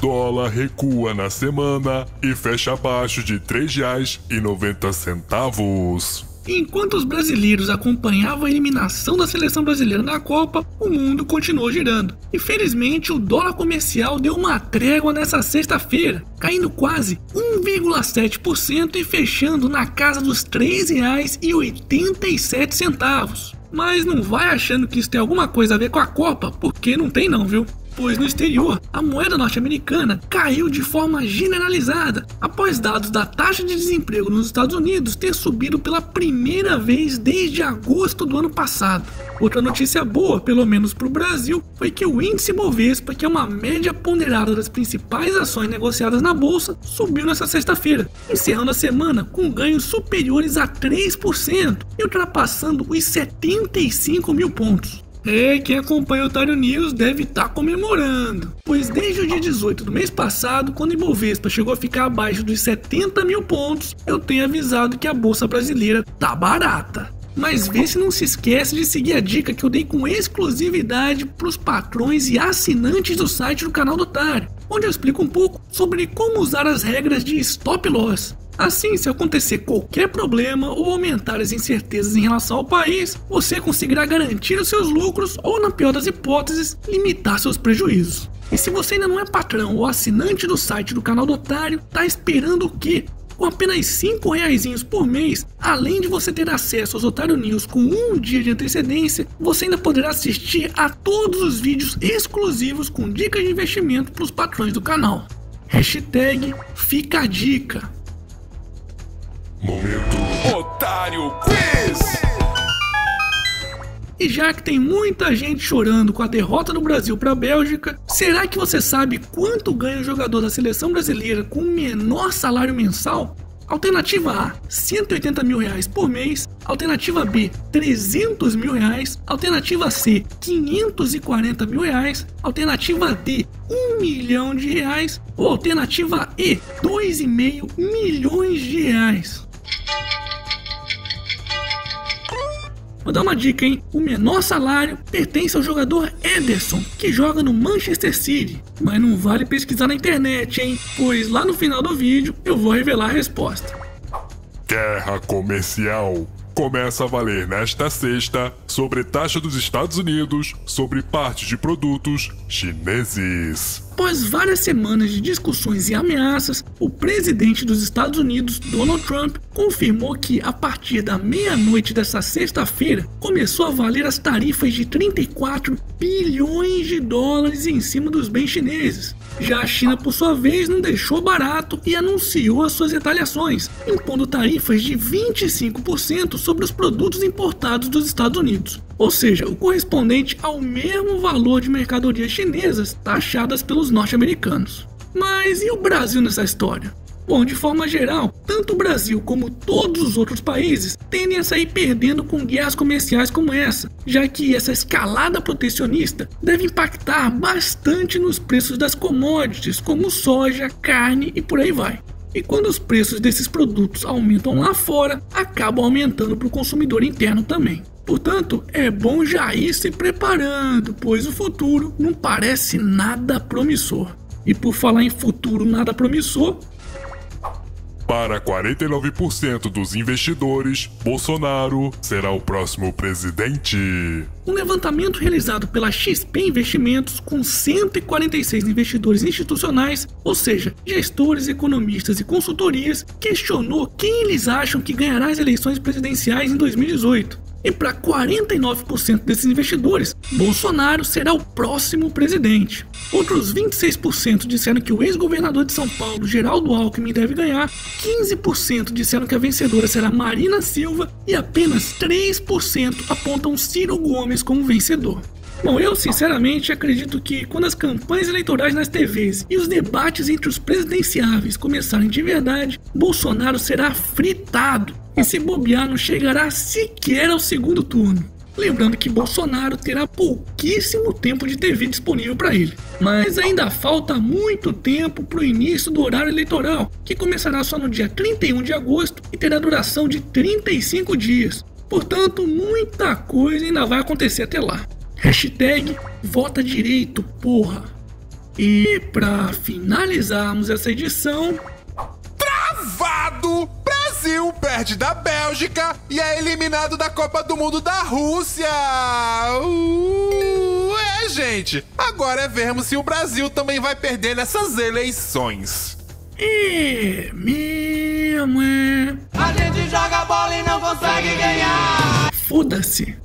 Dólar recua na semana e fecha abaixo de R$ 3,90. Enquanto os brasileiros acompanhavam a eliminação da seleção brasileira na Copa, o mundo continuou girando. E felizmente o dólar comercial deu uma trégua nessa sexta-feira, caindo quase 1,7% e fechando na casa dos R$ 3,87. Mas não vai achando que isso tem alguma coisa a ver com a Copa, porque não tem não, viu? Pois no exterior a moeda norte-americana caiu de forma generalizada após dados da taxa de desemprego nos Estados Unidos ter subido pela primeira vez desde agosto do ano passado. Outra notícia boa, pelo menos para o Brasil, foi que o índice Bovespa, que é uma média ponderada das principais ações negociadas na bolsa, subiu nessa sexta-feira, encerrando a semana com ganhos superiores a 3% e ultrapassando os 75 mil pontos. É, quem acompanha o Otário News deve estar tá comemorando, pois desde o dia 18 do mês passado, quando o Ibovespa chegou a ficar abaixo dos 70 mil pontos, eu tenho avisado que a Bolsa Brasileira tá barata. Mas vê se não se esquece de seguir a dica que eu dei com exclusividade para os patrões e assinantes do site do canal do Otário, onde eu explico um pouco sobre como usar as regras de stop loss. Assim, se acontecer qualquer problema ou aumentar as incertezas em relação ao país, você conseguirá garantir os seus lucros ou, na pior das hipóteses, limitar seus prejuízos. E se você ainda não é patrão ou assinante do site do canal do Otário, tá esperando o quê? Com apenas 5 reais por mês, além de você ter acesso aos Otário News com um dia de antecedência, você ainda poderá assistir a todos os vídeos exclusivos com dicas de investimento para os patrões do canal. Hashtag fica a dica. Momento Otário Quiz! E já que tem muita gente chorando com a derrota do Brasil para a Bélgica, será que você sabe quanto ganha o jogador da seleção brasileira com o menor salário mensal? Alternativa A, 180 mil reais por mês. Alternativa B, 300 mil reais. Alternativa C, 540 mil reais. Alternativa D, 1 milhão de reais. Ou alternativa E, 2,5 milhões de reais. Vou dar uma dica, hein? O menor salário pertence ao jogador Ederson, que joga no Manchester City. Mas não vale pesquisar na internet, hein? Pois lá no final do vídeo eu vou revelar a resposta. Guerra comercial começa a valer nesta sexta sobre taxa dos Estados Unidos sobre partes de produtos chineses. Após várias semanas de discussões e ameaças, o presidente dos Estados Unidos, Donald Trump, confirmou que a partir da meia-noite dessa sexta-feira começou a valer as tarifas de 34 bilhões de dólares em cima dos bens chineses. Já a China, por sua vez, não deixou barato e anunciou as suas retaliações, impondo tarifas de 25% sobre os produtos importados dos Estados Unidos, ou seja, o correspondente ao mesmo valor de mercadorias chinesas taxadas pelos norte-americanos. Mas e o Brasil nessa história? Bom, de forma geral, tanto o Brasil como todos os outros países tendem a sair perdendo com guerras comerciais como essa, já que essa escalada protecionista deve impactar bastante nos preços das commodities, como soja, carne e por aí vai. E quando os preços desses produtos aumentam lá fora, acabam aumentando para o consumidor interno também. Portanto, é bom já ir se preparando, pois o futuro não parece nada promissor. E por falar em futuro nada promissor, para 49% dos investidores, Bolsonaro será o próximo presidente. Um levantamento realizado pela XP Investimentos com 146 investidores institucionais, ou seja, gestores, economistas e consultorias, questionou quem eles acham que ganhará as eleições presidenciais em 2018. E para 49% desses investidores, Bolsonaro será o próximo presidente. Outros 26% disseram que o ex-governador de São Paulo, Geraldo Alckmin, deve ganhar, 15% disseram que a vencedora será Marina Silva e apenas 3% apontam Ciro Gomes como vencedor. Bom, eu sinceramente acredito que quando as campanhas eleitorais nas TVs e os debates entre os presidenciáveis começarem de verdade, Bolsonaro será fritado e se bobear não chegará sequer ao segundo turno. Lembrando que Bolsonaro terá pouquíssimo tempo de TV disponível para ele. Mas ainda falta muito tempo para o início do horário eleitoral, que começará só no dia 31 de agosto e terá duração de 35 dias. Portanto, muita coisa ainda vai acontecer até lá. Hashtag vota direito, porra. E para finalizarmos essa edição! Brasil perde da Bélgica e é eliminado da Copa do Mundo da Rússia! Uh, é, gente. Agora é vermos se o Brasil também vai perder nessas eleições. é mesmo, é. A gente joga bola e não consegue ganhar. Foda-se.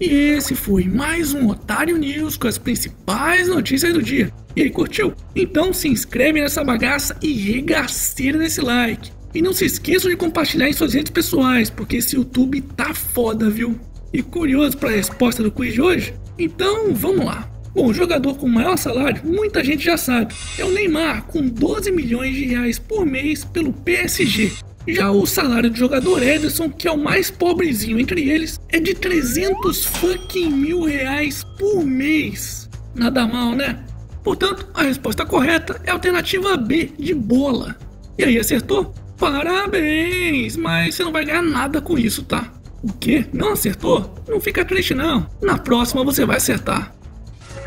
E esse foi mais um Otário News com as principais notícias do dia. E aí, curtiu? Então se inscreve nessa bagaça e regaceira nesse like. E não se esqueçam de compartilhar em suas redes pessoais, porque esse YouTube tá foda, viu? E curioso para a resposta do quiz de hoje? Então vamos lá. Bom, o jogador com maior salário, muita gente já sabe, é o Neymar, com 12 milhões de reais por mês pelo PSG. Já o salário do jogador Ederson, que é o mais pobrezinho entre eles, é de 300 fucking mil reais por mês. Nada mal, né? Portanto, a resposta correta é a alternativa B, de bola. E aí, acertou? Parabéns! Mas você não vai ganhar nada com isso, tá? O quê? Não acertou? Não fica triste não. Na próxima você vai acertar.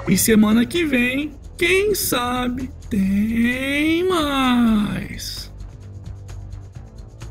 E semana que vem, quem sabe, tem mais.